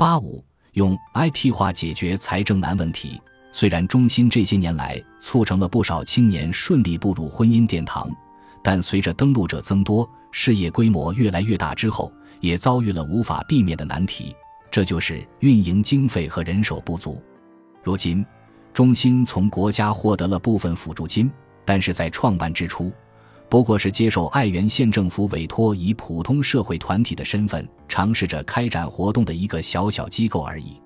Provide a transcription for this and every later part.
八五用 IT 化解决财政难问题。虽然中心这些年来促成了不少青年顺利步入婚姻殿堂，但随着登录者增多，事业规模越来越大之后，也遭遇了无法避免的难题，这就是运营经费和人手不足。如今，中心从国家获得了部分辅助金，但是在创办之初，不过是接受爱媛县政府委托，以普通社会团体的身份尝试着开展活动的一个小小机构而已。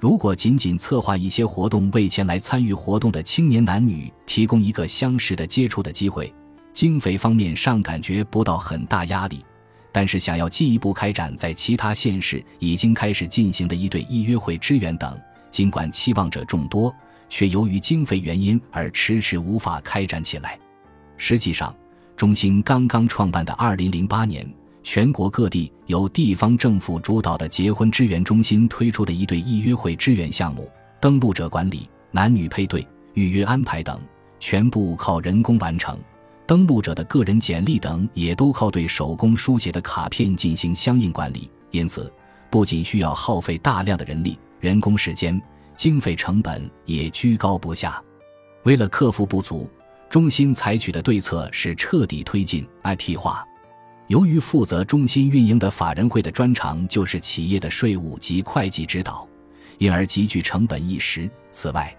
如果仅仅策划一些活动，为前来参与活动的青年男女提供一个相识的接触的机会，经费方面上感觉不到很大压力。但是想要进一步开展在其他县市已经开始进行的一对一约会支援等，尽管期望者众多，却由于经费原因而迟迟无法开展起来。实际上，中心刚刚创办的2008年。全国各地由地方政府主导的结婚支援中心推出的一对一约会支援项目，登录者管理、男女配对、预约安排等，全部靠人工完成。登录者的个人简历等也都靠对手工书写的卡片进行相应管理。因此，不仅需要耗费大量的人力、人工时间，经费成本也居高不下。为了克服不足，中心采取的对策是彻底推进 IT 化。由于负责中心运营的法人会的专长就是企业的税务及会计指导，因而极具成本一时。此外，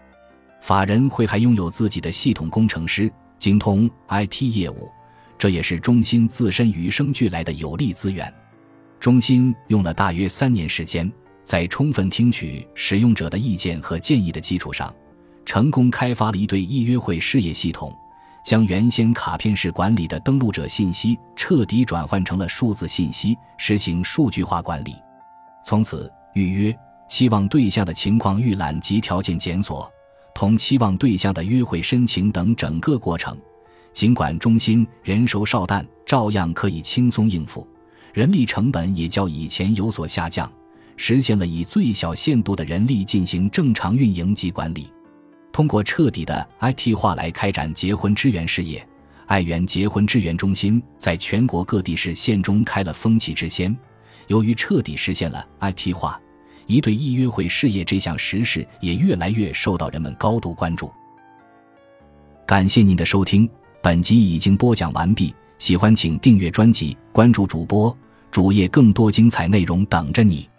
法人会还拥有自己的系统工程师，精通 IT 业务，这也是中心自身与生俱来的有利资源。中心用了大约三年时间，在充分听取使用者的意见和建议的基础上，成功开发了一对一约会事业系统。将原先卡片式管理的登录者信息彻底转换成了数字信息，实行数据化管理。从此，预约、期望对象的情况预览及条件检索，同期望对象的约会申请等整个过程，尽管中心人手少，但照样可以轻松应付，人力成本也较以前有所下降，实现了以最小限度的人力进行正常运营及管理。通过彻底的 IT 化来开展结婚支援事业，爱媛结婚支援中心在全国各地市县中开了风气之先。由于彻底实现了 IT 化，一对一约会事业这项实事也越来越受到人们高度关注。感谢您的收听，本集已经播讲完毕。喜欢请订阅专辑，关注主播主页，更多精彩内容等着你。